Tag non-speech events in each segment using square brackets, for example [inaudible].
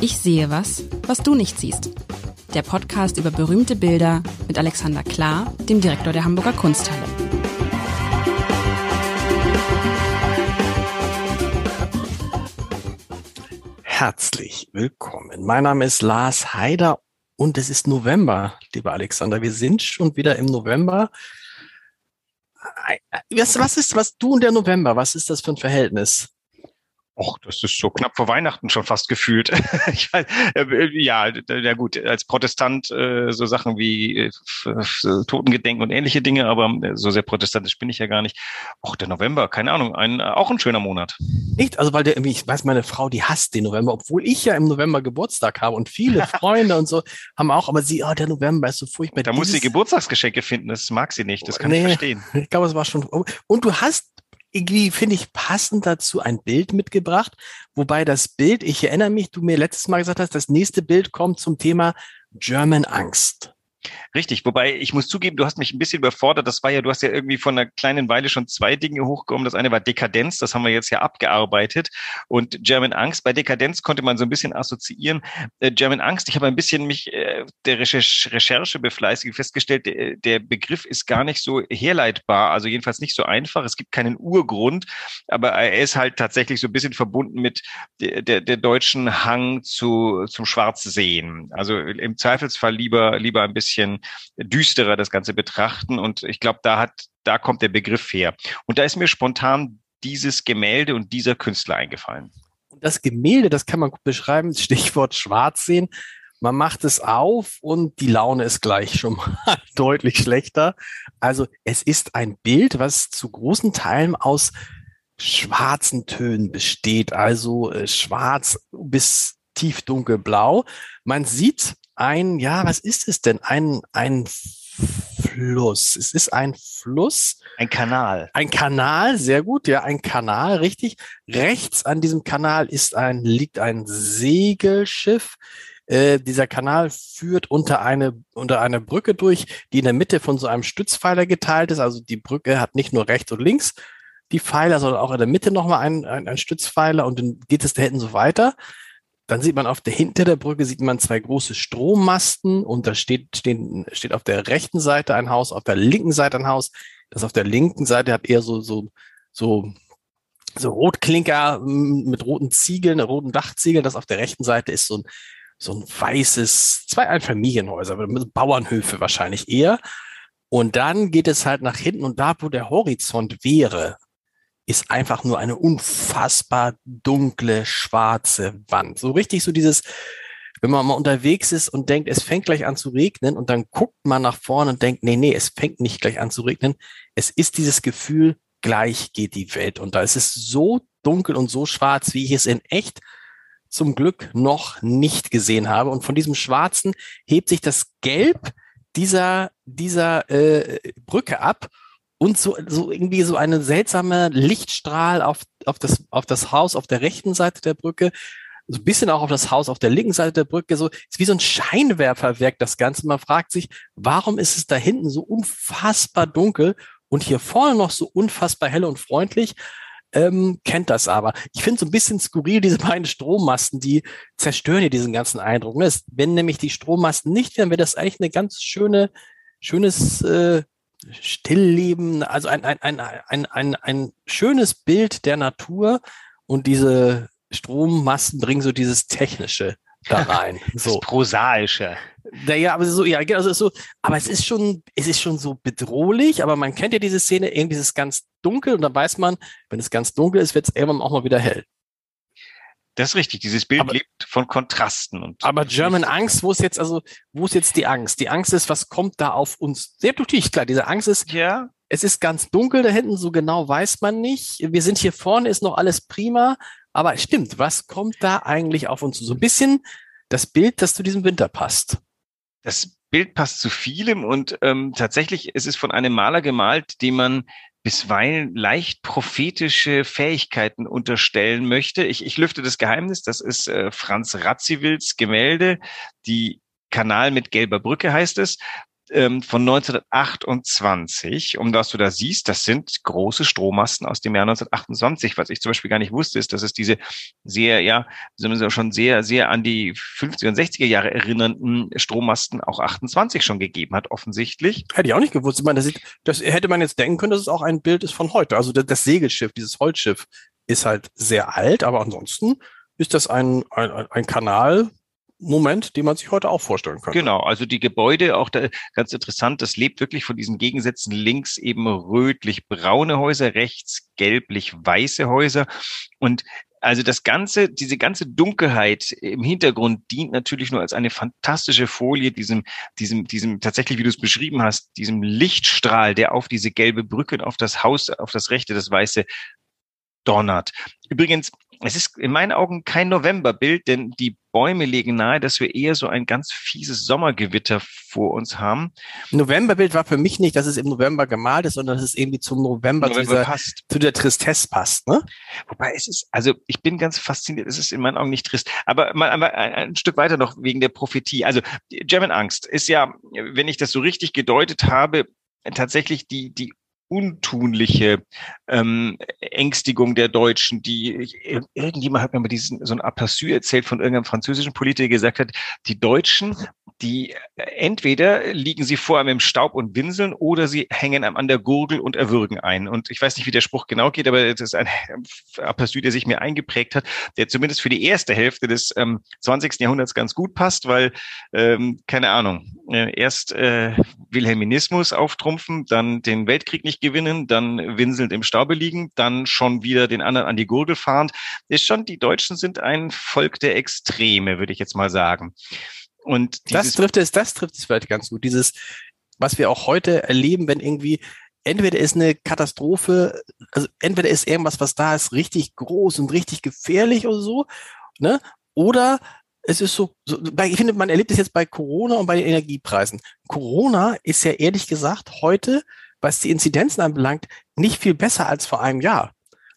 Ich sehe was, was du nicht siehst. Der Podcast über berühmte Bilder mit Alexander Klar, dem Direktor der Hamburger Kunsthalle. Herzlich willkommen. Mein Name ist Lars Haider und es ist November, lieber Alexander. Wir sind schon wieder im November. Was, ist, was du und der November, was ist das für ein Verhältnis? Och, das ist so knapp vor Weihnachten schon fast gefühlt. [laughs] weiß, äh, ja, ja gut, als Protestant äh, so Sachen wie äh, Totengedenken und ähnliche Dinge, aber äh, so sehr protestantisch bin ich ja gar nicht. Och, der November, keine Ahnung, ein, auch ein schöner Monat. Nicht? Also weil der ich weiß, meine Frau, die hasst den November, obwohl ich ja im November Geburtstag habe und viele [laughs] Freunde und so haben auch, aber sie, oh, der November ist so furchtbar. Da muss sie Geburtstagsgeschenke finden, das mag sie nicht, das kann nee, ich verstehen. [laughs] Ich glaube, es war schon. Und du hast irgendwie, finde ich, passend dazu ein Bild mitgebracht. Wobei das Bild, ich erinnere mich, du mir letztes Mal gesagt hast, das nächste Bild kommt zum Thema German Angst. Richtig, wobei ich muss zugeben, du hast mich ein bisschen überfordert. Das war ja, du hast ja irgendwie von einer kleinen Weile schon zwei Dinge hochgekommen. Das eine war Dekadenz, das haben wir jetzt ja abgearbeitet. Und German Angst, bei Dekadenz konnte man so ein bisschen assoziieren. Äh, German Angst, ich habe ein bisschen mich äh, der Recherche, Recherche befleißigt festgestellt, der, der Begriff ist gar nicht so herleitbar, also jedenfalls nicht so einfach. Es gibt keinen Urgrund, aber er ist halt tatsächlich so ein bisschen verbunden mit der, der, der deutschen Hang zu, zum Schwarzsehen. Also im Zweifelsfall lieber, lieber ein bisschen düsterer das Ganze betrachten. Und ich glaube, da hat, da kommt der Begriff her. Und da ist mir spontan dieses Gemälde und dieser Künstler eingefallen. Das Gemälde, das kann man gut beschreiben, Stichwort Schwarz sehen. Man macht es auf und die Laune ist gleich schon mal [laughs] deutlich schlechter. Also es ist ein Bild, was zu großen Teilen aus schwarzen Tönen besteht, also äh, schwarz bis tiefdunkelblau. Man sieht ein, ja, was ist es denn? Ein, ein Fluss. Es ist ein Fluss. Ein Kanal. Ein Kanal, sehr gut, ja, ein Kanal, richtig. Rechts an diesem Kanal ist ein, liegt ein Segelschiff. Äh, dieser Kanal führt unter eine, unter eine Brücke durch, die in der Mitte von so einem Stützpfeiler geteilt ist. Also die Brücke hat nicht nur rechts und links die Pfeiler, sondern auch in der Mitte nochmal ein, ein, ein Stützpfeiler und dann geht es da hinten so weiter. Dann sieht man auf der hinter der Brücke sieht man zwei große Strommasten und da steht, stehen, steht auf der rechten Seite ein Haus, auf der linken Seite ein Haus. Das auf der linken Seite hat eher so, so, so, so Rotklinker mit roten Ziegeln, roten Dachziegeln. Das auf der rechten Seite ist so ein, so ein weißes, zwei Einfamilienhäuser, Bauernhöfe wahrscheinlich eher. Und dann geht es halt nach hinten und da, wo der Horizont wäre, ist einfach nur eine unfassbar dunkle, schwarze Wand. So richtig so dieses, wenn man mal unterwegs ist und denkt, es fängt gleich an zu regnen und dann guckt man nach vorne und denkt, nee, nee, es fängt nicht gleich an zu regnen. Es ist dieses Gefühl, gleich geht die Welt unter. Es ist so dunkel und so schwarz, wie ich es in echt zum Glück noch nicht gesehen habe. Und von diesem Schwarzen hebt sich das Gelb dieser, dieser äh, Brücke ab und so, so irgendwie so eine seltsame Lichtstrahl auf, auf, das, auf das Haus auf der rechten Seite der Brücke, so ein bisschen auch auf das Haus auf der linken Seite der Brücke, so ist wie so ein Scheinwerferwerk das Ganze. Man fragt sich, warum ist es da hinten so unfassbar dunkel und hier vorne noch so unfassbar hell und freundlich? Ähm, kennt das aber. Ich finde so ein bisschen skurril, diese beiden Strommasten, die zerstören hier diesen ganzen Eindruck. Ne? Wenn nämlich die Strommasten nicht wären, wäre das eigentlich eine ganz schöne, schönes äh, Stillleben, also ein, ein, ein, ein, ein, ein schönes Bild der Natur und diese Strommasten bringen so dieses Technische da [laughs] rein. So. Das Prosaische. Naja, aber so, ja, also so, aber es ist schon, es ist schon so bedrohlich, aber man kennt ja diese Szene, irgendwie ist es ganz dunkel und dann weiß man, wenn es ganz dunkel ist, wird es irgendwann auch mal wieder hell. Das ist richtig. Dieses Bild aber, lebt von Kontrasten. Und aber German Angst, wo ist jetzt also, wo ist jetzt die Angst? Die Angst ist, was kommt da auf uns? Sehr natürlich klar. Diese Angst ist, ja. es ist ganz dunkel da hinten, so genau weiß man nicht. Wir sind hier vorne, ist noch alles prima. Aber stimmt, was kommt da eigentlich auf uns? So ein bisschen das Bild, das zu diesem Winter passt. Das Bild passt zu vielem und ähm, tatsächlich ist es von einem Maler gemalt, den man bisweilen leicht prophetische Fähigkeiten unterstellen möchte. Ich, ich lüfte das Geheimnis, das ist äh, Franz Radziwils Gemälde, die Kanal mit gelber Brücke heißt es. Ähm, von 1928. Und was du da siehst, das sind große Strommasten aus dem Jahr 1928. Was ich zum Beispiel gar nicht wusste, ist, dass es diese sehr, ja, schon sehr, sehr an die 50er und 60er Jahre erinnernden Strommasten auch 28 schon gegeben hat, offensichtlich. Hätte ich auch nicht gewusst. Ich meine, das, ist, das hätte man jetzt denken können, dass es auch ein Bild ist von heute. Also das, das Segelschiff, dieses Holzschiff ist halt sehr alt, aber ansonsten ist das ein, ein, ein Kanal, Moment, den man sich heute auch vorstellen kann. Genau, also die Gebäude, auch da, ganz interessant, das lebt wirklich von diesen Gegensätzen links eben rötlich-braune Häuser, rechts gelblich-weiße Häuser. Und also das ganze, diese ganze Dunkelheit im Hintergrund dient natürlich nur als eine fantastische Folie diesem, diesem, diesem tatsächlich, wie du es beschrieben hast, diesem Lichtstrahl, der auf diese gelbe Brücke und auf das Haus, auf das rechte, das weiße donnert. Übrigens, es ist in meinen Augen kein Novemberbild, denn die Bäume legen nahe, dass wir eher so ein ganz fieses Sommergewitter vor uns haben. Novemberbild war für mich nicht, dass es im November gemalt ist, sondern dass es irgendwie zum November, November zu, dieser, passt. zu der Tristesse passt. Ne? Wobei es ist, also ich bin ganz fasziniert, es ist in meinen Augen nicht trist. Aber mal ein, ein Stück weiter noch wegen der Prophetie. Also German Angst ist ja, wenn ich das so richtig gedeutet habe, tatsächlich die, die untunliche ähm, Ängstigung der Deutschen, die irgendjemand hat mir mal diesen so ein Aperçu erzählt von irgendeinem französischen Politiker, der gesagt hat, die Deutschen, die äh, entweder liegen sie vor einem im Staub und winseln oder sie hängen einem an der Gurgel und erwürgen ein. Und ich weiß nicht, wie der Spruch genau geht, aber das ist ein Aperçu, der sich mir eingeprägt hat, der zumindest für die erste Hälfte des ähm, 20. Jahrhunderts ganz gut passt, weil, ähm, keine Ahnung, äh, erst äh, Wilhelminismus auftrumpfen, dann den Weltkrieg nicht gewinnen, dann winselnd im Staube liegen, dann schon wieder den anderen an die Gurgel fahren. Ist schon, die Deutschen sind ein Volk der Extreme, würde ich jetzt mal sagen. Und das trifft es, das trifft es vielleicht ganz gut. Dieses, was wir auch heute erleben, wenn irgendwie entweder ist eine Katastrophe, also entweder ist irgendwas, was da ist, richtig groß und richtig gefährlich oder so, ne? Oder es ist so, so ich finde, man erlebt es jetzt bei Corona und bei den Energiepreisen. Corona ist ja ehrlich gesagt heute was die Inzidenzen anbelangt, nicht viel besser als vor einem Jahr.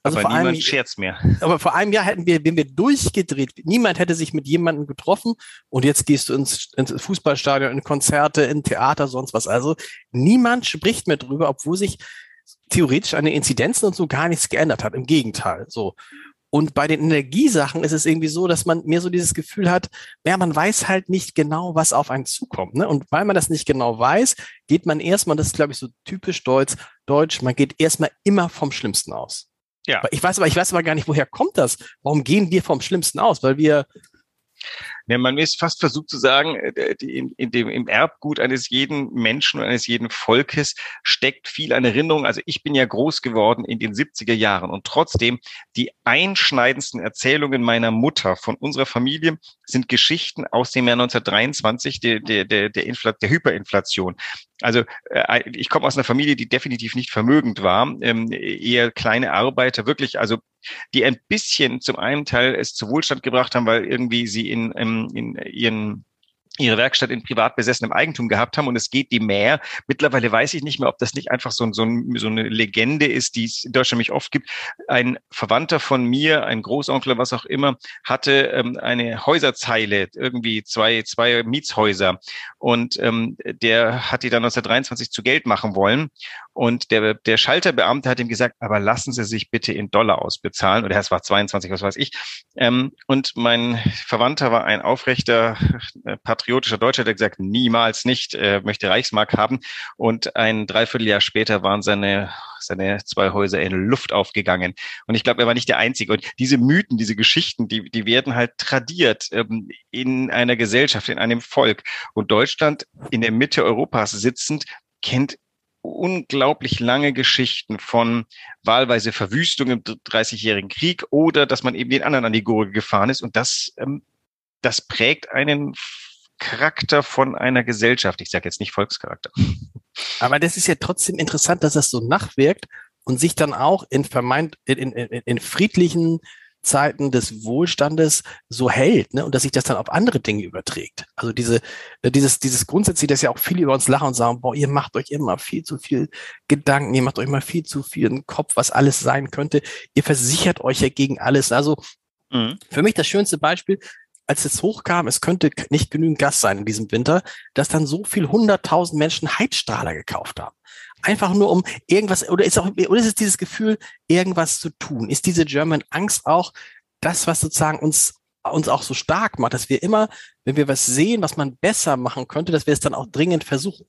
Also aber vor niemand einem, scherzt mehr. Aber vor einem Jahr hätten wir, wenn wir durchgedreht, niemand hätte sich mit jemandem getroffen und jetzt gehst du ins, ins Fußballstadion, in Konzerte, in Theater, sonst was. Also niemand spricht mehr drüber, obwohl sich theoretisch an den Inzidenzen und so gar nichts geändert hat. Im Gegenteil. So. Und bei den Energiesachen ist es irgendwie so, dass man mir so dieses Gefühl hat, ja, man weiß halt nicht genau, was auf einen zukommt. Ne? Und weil man das nicht genau weiß, geht man erstmal, das ist, glaube ich, so typisch deutsch, deutsch, man geht erstmal immer vom Schlimmsten aus. Ja. Ich weiß aber, ich weiß aber gar nicht, woher kommt das? Warum gehen wir vom Schlimmsten aus? Weil wir ja, man ist fast versucht zu sagen, äh, in, in dem, im Erbgut eines jeden Menschen und eines jeden Volkes steckt viel an Erinnerung. Also ich bin ja groß geworden in den 70er Jahren und trotzdem die einschneidendsten Erzählungen meiner Mutter von unserer Familie sind Geschichten aus dem Jahr 1923, der, der, der, der, Infl der Hyperinflation. Also äh, ich komme aus einer Familie, die definitiv nicht vermögend war, ähm, eher kleine Arbeiter, wirklich, also die ein bisschen zum einen Teil es zu Wohlstand gebracht haben, weil irgendwie sie in, in, in ihren ihre Werkstatt in privat besessenem Eigentum gehabt haben und es geht die mehr. Mittlerweile weiß ich nicht mehr, ob das nicht einfach so, so, so eine Legende ist, die es in Deutschland mich oft gibt. Ein Verwandter von mir, ein Großonkel, was auch immer, hatte ähm, eine Häuserzeile, irgendwie zwei, zwei Mietshäuser und ähm, der hat die dann 1923 zu Geld machen wollen und der, der Schalterbeamte hat ihm gesagt, aber lassen Sie sich bitte in Dollar ausbezahlen. Oder es war 22, was weiß ich. Ähm, und mein Verwandter war ein aufrechter äh, patriotischer Deutscher, der gesagt, niemals nicht, äh, möchte Reichsmark haben. Und ein Dreivierteljahr später waren seine, seine zwei Häuser in Luft aufgegangen. Und ich glaube, er war nicht der Einzige. Und diese Mythen, diese Geschichten, die, die werden halt tradiert ähm, in einer Gesellschaft, in einem Volk. Und Deutschland in der Mitte Europas sitzend kennt unglaublich lange Geschichten von wahlweise Verwüstung im 30-jährigen Krieg oder dass man eben den anderen an die Gurgel gefahren ist. Und das, ähm, das prägt einen Charakter von einer Gesellschaft. Ich sage jetzt nicht Volkscharakter. Aber das ist ja trotzdem interessant, dass das so nachwirkt und sich dann auch in vermeint, in, in, in friedlichen Zeiten des Wohlstandes so hält, ne? Und dass sich das dann auf andere Dinge überträgt. Also diese, äh, dieses, dieses grundsätzlich, dass ja auch viele über uns lachen und sagen, boah, ihr macht euch immer viel zu viel Gedanken, ihr macht euch immer viel zu viel im Kopf, was alles sein könnte. Ihr versichert euch ja gegen alles. Also mhm. für mich das schönste Beispiel, als es hochkam, es könnte nicht genügend Gas sein in diesem Winter, dass dann so viel hunderttausend Menschen Heizstrahler gekauft haben. Einfach nur um irgendwas, oder ist auch, oder ist es dieses Gefühl, irgendwas zu tun? Ist diese German Angst auch das, was sozusagen uns uns auch so stark macht, dass wir immer, wenn wir was sehen, was man besser machen könnte, dass wir es dann auch dringend versuchen.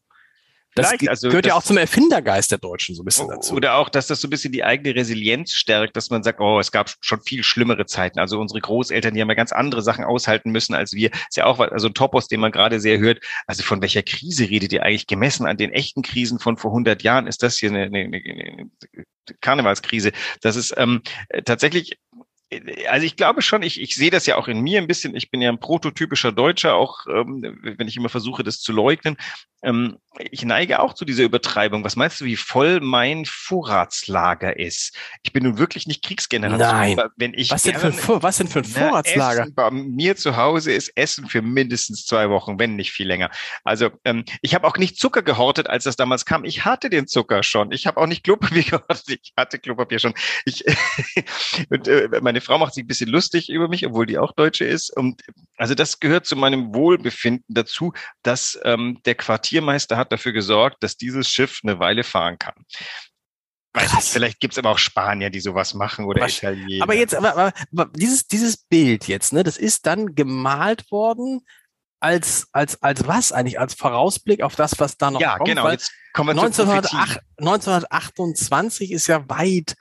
Das also, gehört das, ja auch zum Erfindergeist der Deutschen so ein bisschen dazu. Oder auch, dass das so ein bisschen die eigene Resilienz stärkt, dass man sagt, oh, es gab schon viel schlimmere Zeiten. Also unsere Großeltern, die haben ja ganz andere Sachen aushalten müssen als wir. Ist ja auch also ein Topos, den man gerade sehr hört. Also von welcher Krise redet ihr eigentlich gemessen an den echten Krisen von vor 100 Jahren? Ist das hier eine, eine, eine Karnevalskrise? Das ist ähm, tatsächlich also ich glaube schon, ich, ich sehe das ja auch in mir ein bisschen. Ich bin ja ein prototypischer Deutscher, auch ähm, wenn ich immer versuche, das zu leugnen. Ähm, ich neige auch zu dieser Übertreibung. Was meinst du, wie voll mein Vorratslager ist? Ich bin nun wirklich nicht Kriegsgeneration. Nein. Wenn ich was, denn für ein, was denn für ein Vorratslager? Essen bei mir zu Hause ist Essen für mindestens zwei Wochen, wenn nicht viel länger. Also ähm, ich habe auch nicht Zucker gehortet, als das damals kam. Ich hatte den Zucker schon. Ich habe auch nicht Klopapier [laughs] gehortet. Ich hatte Klopapier schon. Ich, [laughs] und, äh, meine Frau macht sich ein bisschen lustig über mich, obwohl die auch Deutsche ist. Und also das gehört zu meinem Wohlbefinden dazu, dass ähm, der Quartiermeister hat dafür gesorgt, dass dieses Schiff eine Weile fahren kann. Weiß nicht, vielleicht gibt's aber auch Spanier, die sowas machen oder Was? Italiener. Aber jetzt, aber, aber, dieses, dieses Bild jetzt, ne, das ist dann gemalt worden als, als, als was eigentlich? Als Vorausblick auf das, was da noch ja, kommt? Ja, genau. Jetzt kommen wir 1908, 1928 ist ja weit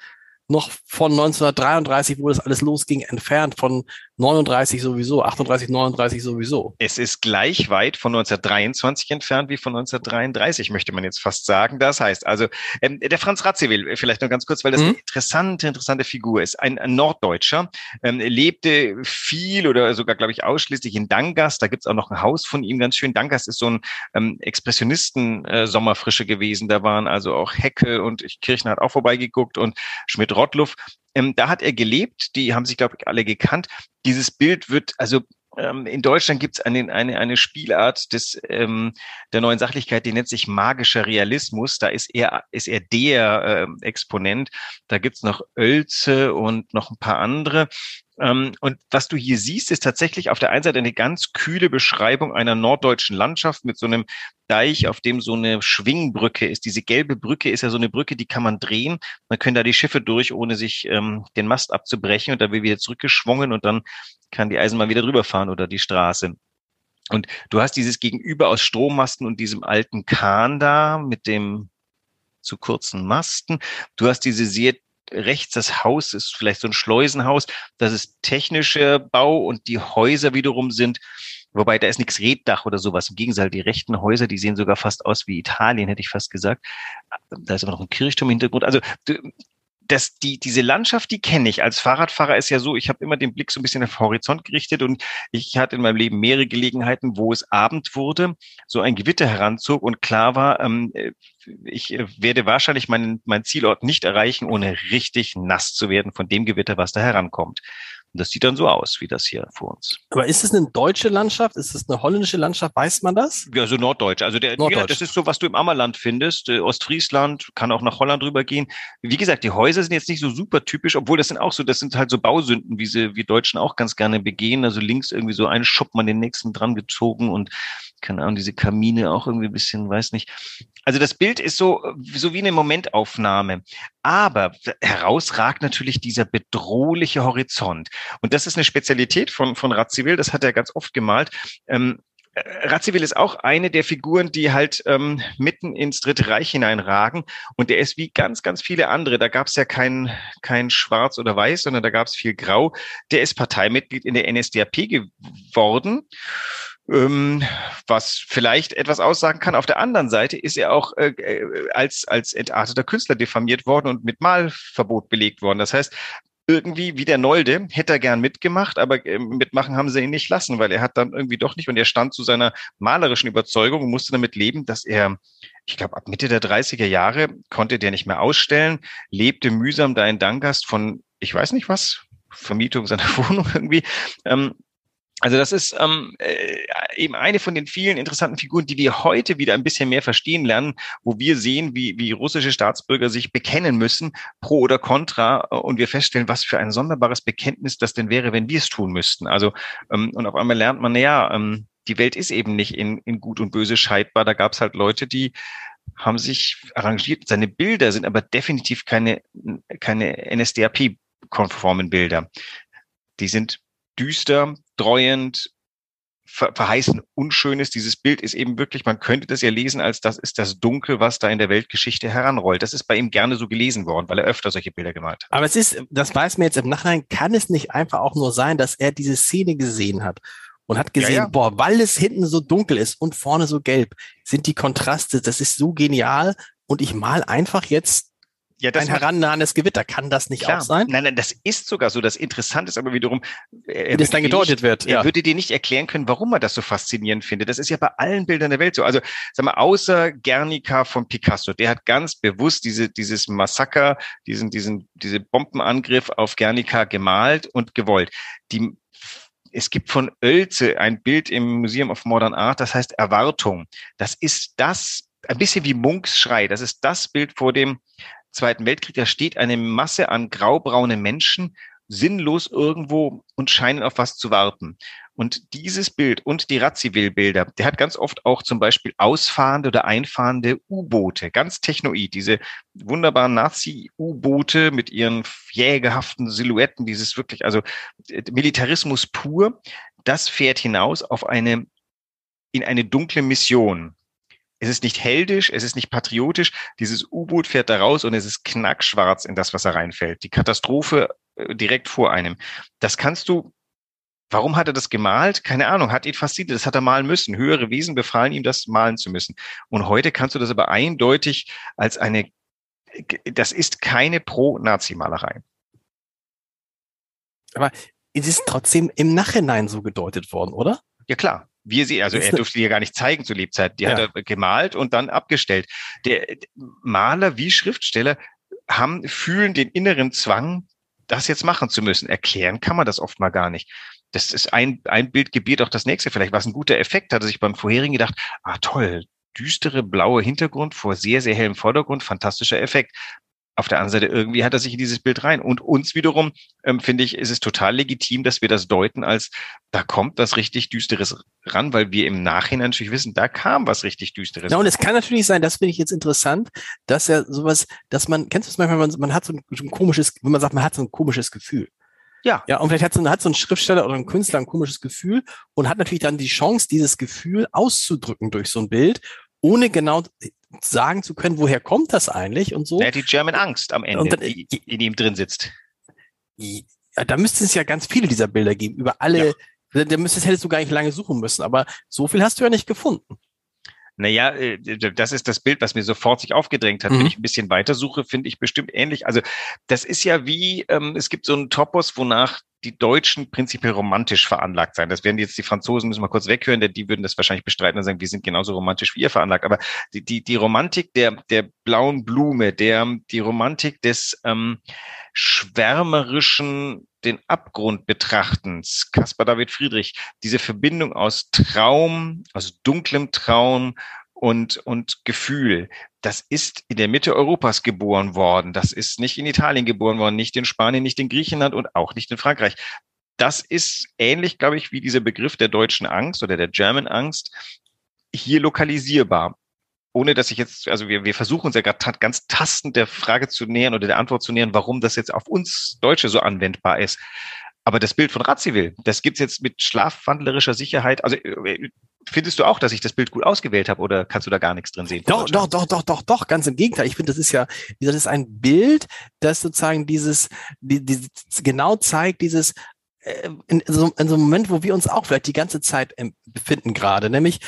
noch von 1933, wo das alles losging, entfernt von 39 sowieso, 38, 39 sowieso. Es ist gleich weit von 1923 entfernt wie von 1933, möchte man jetzt fast sagen. Das heißt also, ähm, der Franz Radziwill, äh, vielleicht nur ganz kurz, weil das mhm. eine interessante, interessante Figur ist. Ein, ein Norddeutscher, ähm, lebte viel oder sogar, glaube ich, ausschließlich in Dangast. Da gibt's auch noch ein Haus von ihm, ganz schön. Dangast ist so ein ähm, Expressionisten-Sommerfrische äh, gewesen. Da waren also auch Hecke und Kirchner hat auch vorbeigeguckt und Schmidt-Rottluff. Ähm, da hat er gelebt, die haben sich, glaube ich, alle gekannt. Dieses Bild wird, also ähm, in Deutschland gibt es eine, eine, eine Spielart des, ähm, der neuen Sachlichkeit, die nennt sich magischer Realismus. Da ist er, ist er der äh, Exponent. Da gibt's noch Oelze und noch ein paar andere. Ähm, und was du hier siehst, ist tatsächlich auf der einen Seite eine ganz kühle Beschreibung einer norddeutschen Landschaft mit so einem Deich, auf dem so eine Schwingbrücke ist. Diese gelbe Brücke ist ja so eine Brücke, die kann man drehen. Man können da die Schiffe durch, ohne sich ähm, den Mast abzubrechen. Und da wird wieder zurückgeschwungen und dann kann die Eisenbahn wieder drüber fahren oder die Straße. Und du hast dieses Gegenüber aus Strommasten und diesem alten Kahn da mit dem zu kurzen Masten. Du hast diese sehr rechts das Haus ist vielleicht so ein Schleusenhaus. Das ist technischer Bau und die Häuser wiederum sind, wobei da ist nichts Reddach oder sowas. Im Gegenteil, die rechten Häuser, die sehen sogar fast aus wie Italien, hätte ich fast gesagt. Da ist aber noch ein Kirchturm im Hintergrund. Also das, die, diese Landschaft, die kenne ich. Als Fahrradfahrer ist ja so, ich habe immer den Blick so ein bisschen auf den Horizont gerichtet und ich hatte in meinem Leben mehrere Gelegenheiten, wo es Abend wurde, so ein Gewitter heranzog und klar war, ähm, ich werde wahrscheinlich meinen, mein Zielort nicht erreichen, ohne richtig nass zu werden von dem Gewitter, was da herankommt. Und das sieht dann so aus, wie das hier vor uns. Aber ist es eine deutsche Landschaft? Ist es eine holländische Landschaft? Weiß man das? Ja, so norddeutsch. Also der, Norddeutsch. das ist so, was du im Ammerland findest. Äh, Ostfriesland kann auch nach Holland rübergehen. Wie gesagt, die Häuser sind jetzt nicht so super typisch, obwohl das sind auch so, das sind halt so Bausünden, wie sie wir Deutschen auch ganz gerne begehen. Also links irgendwie so ein Schuppen an den nächsten dran gezogen und keine Ahnung, diese Kamine auch irgendwie ein bisschen, weiß nicht. Also das Bild ist so, so wie eine Momentaufnahme. Aber herausragt natürlich dieser bedrohliche Horizont. Und das ist eine Spezialität von, von Radziwill, das hat er ganz oft gemalt. Ähm, Radziwill ist auch eine der Figuren, die halt ähm, mitten ins Dritte Reich hineinragen. Und der ist wie ganz, ganz viele andere. Da gab es ja kein, kein Schwarz oder Weiß, sondern da gab es viel Grau. Der ist Parteimitglied in der NSDAP geworden ähm, was vielleicht etwas aussagen kann. Auf der anderen Seite ist er auch äh, äh, als, als entarteter Künstler diffamiert worden und mit Malverbot belegt worden. Das heißt, irgendwie wie der Nolde hätte er gern mitgemacht, aber äh, mitmachen haben sie ihn nicht lassen, weil er hat dann irgendwie doch nicht und er stand zu seiner malerischen Überzeugung und musste damit leben, dass er, ich glaube, ab Mitte der 30er Jahre konnte der nicht mehr ausstellen, lebte mühsam da in Dangast von, ich weiß nicht was, Vermietung seiner [laughs] Wohnung irgendwie. Ähm, Also das ist ähm, äh, eben eine von den vielen interessanten Figuren, die wir heute wieder ein bisschen mehr verstehen lernen, wo wir sehen, wie, wie russische Staatsbürger sich bekennen müssen, pro oder contra, äh, und wir feststellen, was für ein sonderbares Bekenntnis das denn wäre, wenn wir es tun müssten. Also ähm, und auf einmal lernt man, naja, ähm, die Welt ist eben nicht in, in Gut und Böse scheidbar. Da gab es halt Leute, die haben sich arrangiert. Seine Bilder sind aber definitiv keine, keine NSDAP-konformen Bilder. Die sind düster, dreuend, verheißen Unschönes. Dieses Bild ist eben wirklich, man könnte das ja lesen, als das ist das Dunkel, was da in der Weltgeschichte heranrollt. Das ist bei ihm gerne so gelesen worden, weil er öfter solche Bilder gemalt hat. Aber es ist, das weiß mir jetzt im Nachhinein, kann es nicht einfach auch nur sein, dass er diese Szene gesehen hat und hat gesehen, ja, ja. boah, weil es hinten so dunkel ist und vorne so gelb, sind die Kontraste, das ist so genial und ich mal einfach jetzt ja, ein herannahendes Gewitter. Kann das nicht klar. auch sein? Nein, nein, das ist sogar so. Das Interessante ist aber wiederum, wie das dann gedeutet nicht, wird. Er würde dir nicht erklären können, warum er das so faszinierend findet. Das ist ja bei allen Bildern der Welt so. Also, sag mal, außer Guernica von Picasso, der hat ganz bewusst diese, dieses Massaker, diesen, diesen, diese Bombenangriff auf Guernica gemalt und gewollt. Die, es gibt von Oelze ein Bild im Museum of Modern Art, das heißt Erwartung. Das ist das, ein bisschen wie Munks Schrei. Das ist das Bild vor dem Zweiten Weltkrieg, da steht eine Masse an graubraunen Menschen sinnlos irgendwo und scheinen auf was zu warten. Und dieses Bild und die Razzivil-Bilder, der hat ganz oft auch zum Beispiel ausfahrende oder einfahrende U-Boote, ganz technoid, diese wunderbaren Nazi-U-Boote mit ihren jägerhaften Silhouetten, dieses wirklich, also äh, Militarismus pur, das fährt hinaus auf eine, in eine dunkle Mission. Es ist nicht heldisch, es ist nicht patriotisch. Dieses U-Boot fährt da raus und es ist knackschwarz in das, was da reinfällt. Die Katastrophe äh, direkt vor einem. Das kannst du Warum hat er das gemalt? Keine Ahnung, hat ihn fasziniert, das hat er malen müssen. Höhere Wesen befahlen ihm, das malen zu müssen. Und heute kannst du das aber eindeutig als eine, das ist keine Pro-Nazi-Malerei. Aber es ist trotzdem im Nachhinein so gedeutet worden, oder? Ja, klar. Wir sehen, also er durfte die ja gar nicht zeigen zu Lebzeiten. Die ja. hat er gemalt und dann abgestellt. Der Maler wie Schriftsteller haben, fühlen den inneren Zwang, das jetzt machen zu müssen. Erklären kann man das oft mal gar nicht. Das ist ein, ein Bildgebiet auch das nächste. Vielleicht was ein guter Effekt. Hatte sich beim vorherigen gedacht, ah toll, düstere blaue Hintergrund vor sehr, sehr hellem Vordergrund, fantastischer Effekt auf der anderen Seite irgendwie hat er sich in dieses Bild rein. Und uns wiederum, ähm, finde ich, ist es total legitim, dass wir das deuten als, da kommt was richtig Düsteres ran, weil wir im Nachhinein natürlich wissen, da kam was richtig Düsteres. Ja, und es kann natürlich sein, das finde ich jetzt interessant, dass er sowas, dass man, kennst du es manchmal, man, man hat so ein, so ein komisches, wenn man sagt, man hat so ein komisches Gefühl. Ja. Ja, und vielleicht hat so, hat so ein Schriftsteller oder ein Künstler ein komisches Gefühl und hat natürlich dann die Chance, dieses Gefühl auszudrücken durch so ein Bild, ohne genau sagen zu können, woher kommt das eigentlich und so. Hat die German Angst am Ende, dann, die in ihm drin sitzt. Ja, da müsste es ja ganz viele dieser Bilder geben, über alle, ja. da müsstest, hättest du gar nicht lange suchen müssen, aber so viel hast du ja nicht gefunden. Naja, äh, das ist das Bild, was mir sofort sich aufgedrängt hat. Mhm. Wenn ich ein bisschen weiter suche, finde ich bestimmt ähnlich. Also das ist ja wie, ähm, es gibt so einen Topos, wonach die Deutschen prinzipiell romantisch veranlagt sein. Das werden jetzt die Franzosen, müssen wir kurz weghören, denn die würden das wahrscheinlich bestreiten und sagen, wir sind genauso romantisch wie ihr veranlagt. Aber die, die, die Romantik der, der blauen Blume, der, die Romantik des ähm, schwärmerischen, den Abgrund betrachtens, Caspar David Friedrich, diese Verbindung aus Traum, aus dunklem Traum und, und Gefühl. Das ist in der Mitte Europas geboren worden. Das ist nicht in Italien geboren worden, nicht in Spanien, nicht in Griechenland und auch nicht in Frankreich. Das ist ähnlich, glaube ich, wie dieser Begriff der deutschen Angst oder der German Angst hier lokalisierbar. Ohne dass ich jetzt, also wir, wir versuchen uns ja gerade ganz tastend der Frage zu nähern oder der Antwort zu nähern, warum das jetzt auf uns Deutsche so anwendbar ist. Aber das Bild von Razzivil, das gibt's jetzt mit schlafwandlerischer Sicherheit. Also äh, findest du auch, dass ich das Bild gut ausgewählt habe oder kannst du da gar nichts drin sehen? Doch, doch, doch, doch, doch, doch, ganz im Gegenteil. Ich finde, das ist ja, das ist ein Bild, das sozusagen dieses, die, die, genau zeigt, dieses, äh, in so, in so einem Moment, wo wir uns auch vielleicht die ganze Zeit befinden gerade, nämlich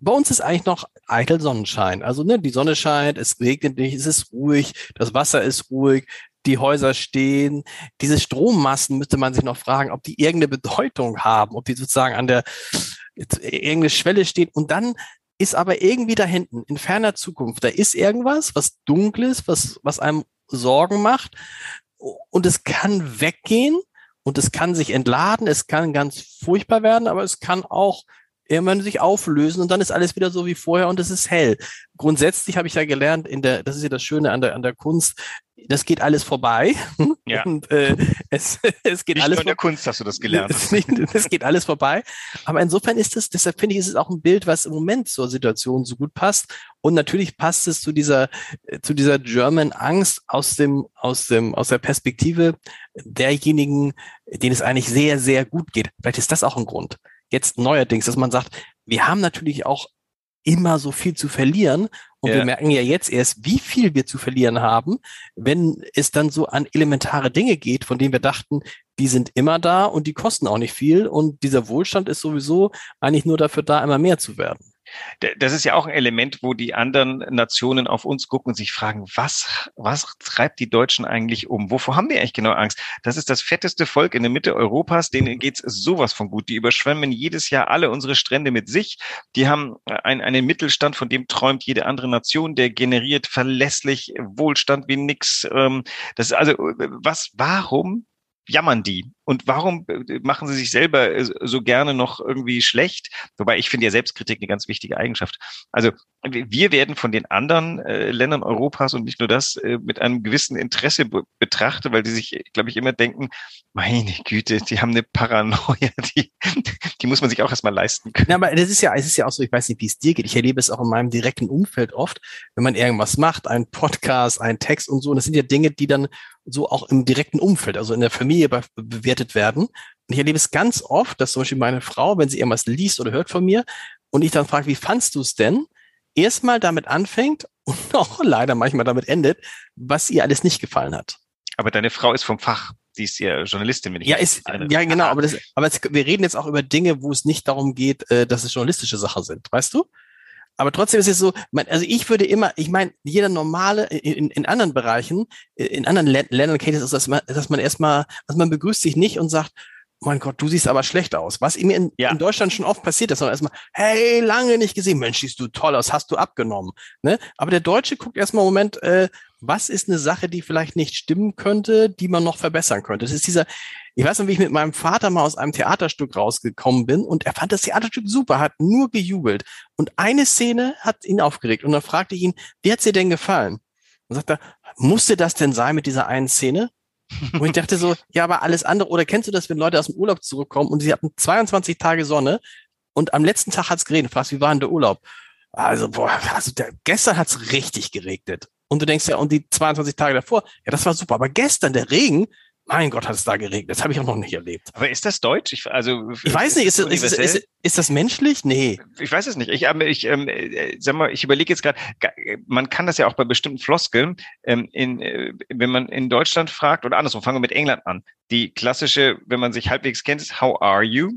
bei uns ist eigentlich noch eitel Sonnenschein. Also ne, die Sonne scheint, es regnet nicht, es ist ruhig, das Wasser ist ruhig, die Häuser stehen. Diese Strommassen müsste man sich noch fragen, ob die irgendeine Bedeutung haben, ob die sozusagen an der irgendeine Schwelle stehen. Und dann ist aber irgendwie da hinten, in ferner Zukunft, da ist irgendwas, was dunkles, was, was einem Sorgen macht. Und es kann weggehen und es kann sich entladen, es kann ganz furchtbar werden, aber es kann auch irgendwann sich auflösen und dann ist alles wieder so wie vorher und es ist hell. Grundsätzlich habe ich ja gelernt, in der, das ist ja das Schöne an der, an der Kunst, das geht alles vorbei. [laughs] Ja. Und äh, es, [laughs] es geht Nicht alles nur in der Kunst hast du das gelernt. [laughs] es, es geht alles vorbei. Aber insofern ist es, deshalb finde ich, ist es auch ein Bild, was im Moment zur Situation so gut passt. Und natürlich passt es zu dieser, äh, zu dieser German Angst aus dem, aus dem, aus der Perspektive derjenigen, denen es eigentlich sehr, sehr gut geht. Vielleicht ist das auch ein Grund. Jetzt neuerdings, dass man sagt, wir haben natürlich auch immer so viel zu verlieren. Und Ja. wir merken ja jetzt erst, wie viel wir zu verlieren haben, wenn es dann so an elementare Dinge geht, von denen wir dachten, die sind immer da und die kosten auch nicht viel. Und dieser Wohlstand ist sowieso eigentlich nur dafür da, immer mehr zu werden. Das ist ja auch ein Element, wo die anderen Nationen auf uns gucken und sich fragen, was, was treibt die Deutschen eigentlich um? Wovor haben wir eigentlich genau Angst? Das ist das fetteste Volk in der Mitte Europas, denen geht's sowas von gut. Die überschwemmen jedes Jahr alle unsere Strände mit sich. Die haben ein, einen Mittelstand, von dem träumt jede andere Nation, der generiert verlässlich Wohlstand wie nix. Ähm, Das ist also, äh, was, warum jammern die? Und warum äh, machen sie sich selber äh, so gerne noch irgendwie schlecht? Wobei ich finde ja Selbstkritik eine ganz wichtige Eigenschaft. Also wir werden von den anderen äh, Ländern Europas und nicht nur das äh, mit einem gewissen Interesse be betrachtet, weil die sich, glaube ich, immer denken, meine Güte, die haben eine Paranoia, [laughs] die, die muss man sich auch erstmal leisten können. Ja, aber das ist ja, es ist ja auch so, ich weiß nicht, wie es dir geht. Ich erlebe es auch in meinem direkten Umfeld oft, wenn man irgendwas macht, einen Podcast, einen Text und so. Und das sind ja Dinge, die dann so auch im direkten Umfeld, also in der Familie be bewertet werden. Und ich erlebe es ganz oft, dass zum Beispiel meine Frau, wenn sie irgendwas liest oder hört von mir und ich dann frage, wie fandst du es denn? Erstmal damit anfängt und [laughs] auch leider manchmal damit endet, was ihr alles nicht gefallen hat. Aber deine Frau ist vom Fach. Sie ist ja Journalistin, wenn ich Ja, ist, ja, genau, aber das, [laughs] aber es, wir reden jetzt auch über Dinge, wo es nicht darum geht, äh, dass es journalistische Sachen sind, weißt du? Aber trotzdem ist es so, man, also ich würde immer, ich meine, jeder normale, in, in anderen Bereichen, äh, in anderen Lä- Ländern kennt es, dass man, dass man erstmal, also man begrüßt sich nicht und sagt, mein Gott, du siehst aber schlecht aus. Was mir in, Ja. in Deutschland schon oft passiert ist, sondern erstmal, hey, lange nicht gesehen, Mensch, siehst du toll aus, hast du abgenommen. Ne? Aber der Deutsche guckt erstmal, Moment, äh, was ist eine Sache, die vielleicht nicht stimmen könnte, die man noch verbessern könnte? Das ist dieser, ich weiß noch, wie ich mit meinem Vater mal aus einem Theaterstück rausgekommen bin und er fand das Theaterstück super, hat nur gejubelt. Und eine Szene hat ihn aufgeregt und dann fragte ich ihn, wie hat's dir denn gefallen? Und sagt er, musste das denn sein mit dieser einen Szene? Und ich dachte so, [laughs] ja, aber alles andere, oder kennst du das, wenn Leute aus dem Urlaub zurückkommen und sie hatten 22 Tage Sonne und am letzten Tag hat's geregnet, fragst, wie war denn der Urlaub? Also, boah, also der, gestern hat's richtig geregnet. Und du denkst ja, und die 22 Tage davor, ja, das war super, aber gestern der Regen, mein Gott, hat es da geregnet. Das habe ich auch noch nicht erlebt. Aber ist das Deutsch? Ich, also, Ich weiß nicht, ist, das- ist, ist, ist, das menschlich? Nee. ich weiß es nicht. Ich, ähm, ich ähm, äh, sag mal, ich überlege jetzt gerade, man kann das ja auch bei bestimmten Floskeln, ähm, in, äh, wenn man in Deutschland fragt, oder andersrum, fangen wir mit England an. Die klassische, wenn man sich halbwegs kennt, ist How are you?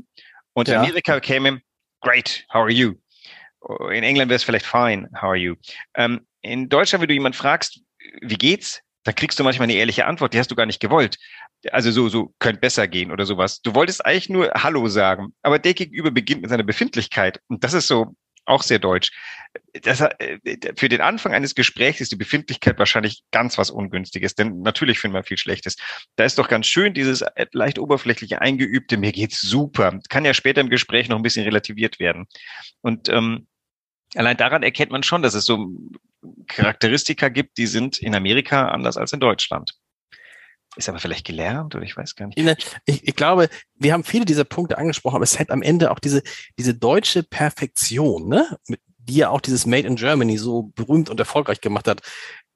Und in Ja. Amerika käme Great, how are you? In England wäre es vielleicht Fine, how are you? Ähm, in Deutschland, wenn du jemand fragst, wie geht's? Da kriegst du manchmal eine ehrliche Antwort, die hast du gar nicht gewollt. Also so, so könnte besser gehen oder sowas. Du wolltest eigentlich nur Hallo sagen, aber der Gegenüber beginnt mit seiner Befindlichkeit. Und das ist so auch sehr deutsch. Das, äh, für den Anfang eines Gesprächs ist die Befindlichkeit wahrscheinlich ganz was Ungünstiges, denn natürlich findet man viel Schlechtes. Da ist doch ganz schön dieses äh, leicht oberflächliche, eingeübte, mir geht's super. Kann ja später im Gespräch noch ein bisschen relativiert werden. Und ähm, allein daran erkennt man schon, dass es so Charakteristika gibt, die sind in Amerika anders als in Deutschland. Ist aber vielleicht gelernt oder ich weiß gar nicht. Ich, ich glaube, wir haben viele dieser Punkte angesprochen, aber es hat am Ende auch diese, diese deutsche Perfektion, ne? die ja auch dieses Made in Germany so berühmt und erfolgreich gemacht hat.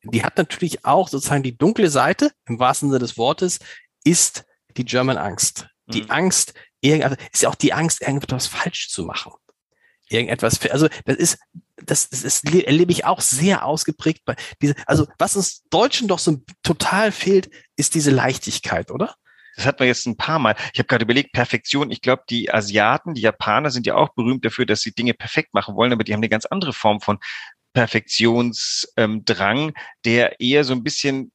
Die hat natürlich auch sozusagen die dunkle Seite, im wahrsten Sinne des Wortes, ist die German Angst. Die Mhm. Angst, irgendwas, ist ja auch die Angst, irgendetwas falsch zu machen. Irgendetwas, also das ist, das, das ist, erlebe ich auch sehr ausgeprägt bei diese, also was uns Deutschen doch so total fehlt, ist diese Leichtigkeit, oder? Das hat man jetzt ein paar Mal. Ich habe gerade überlegt, Perfektion. Ich glaube, die Asiaten, die Japaner sind ja auch berühmt dafür, dass sie Dinge perfekt machen wollen, aber die haben eine ganz andere Form von Perfektionsdrang, der eher so ein bisschen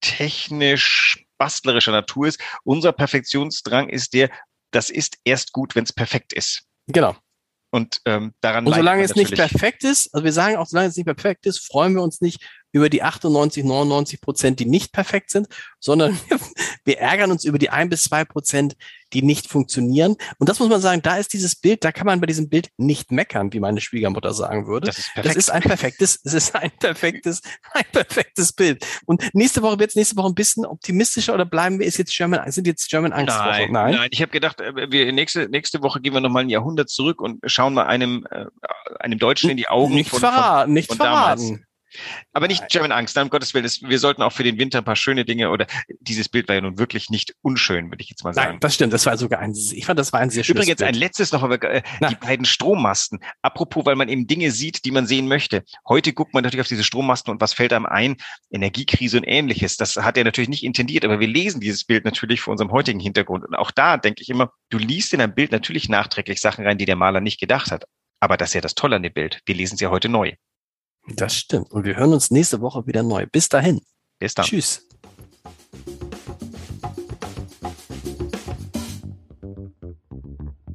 technisch bastlerischer Natur ist. Unser Perfektionsdrang ist der, das ist erst gut, wenn es perfekt ist. Genau. Und ähm, daran Und solange es nicht perfekt ist, also wir sagen auch, solange es nicht perfekt ist, freuen wir uns nicht über die 98, 99 Prozent, die nicht perfekt sind, sondern [laughs] wir ärgern uns über die ein bis zwei Prozent, die nicht funktionieren. Und das muss man sagen, da ist dieses Bild, da kann man bei diesem Bild nicht meckern, wie meine Schwiegermutter sagen würde. Das ist, das ist ein perfektes, es ist ein perfektes, [laughs] ein perfektes Bild. Und nächste Woche wird es nächste Woche ein bisschen optimistischer oder bleiben wir, ist jetzt German, sind jetzt German Angst Nein, nein, nein. Ich habe gedacht, äh, wir nächste, nächste Woche gehen wir nochmal ein Jahrhundert zurück und schauen mal einem, äh, einem Deutschen in die Augen. Nicht von, verraten, nicht von verraten. Damals. Aber nicht German Angst, um Gottes Willen. Wir sollten auch für den Winter ein paar schöne Dinge oder dieses Bild war ja nun wirklich nicht unschön, würde ich jetzt mal sagen. Nein, das stimmt. Das war sogar ein, ich fand, das war ein sehr schönes Übrigens ein letztes noch, aber äh, die beiden Strommasten. Apropos, weil man eben Dinge sieht, die man sehen möchte. Heute guckt man natürlich auf diese Strommasten und was fällt einem ein? Energiekrise und ähnliches. Das hat er natürlich nicht intendiert, aber wir lesen dieses Bild natürlich vor unserem heutigen Hintergrund. Und auch da denke ich immer, du liest in ein Bild natürlich nachträglich Sachen rein, die der Maler nicht gedacht hat. Aber das ist ja das Tolle an dem Bild. Wir lesen sie ja heute neu. Das stimmt. Und wir hören uns nächste Woche wieder neu. Bis dahin. Bis dann. Tschüss.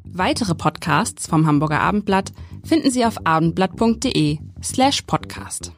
Weitere Podcasts vom Hamburger Abendblatt finden Sie auf abendblatt.de slash podcast.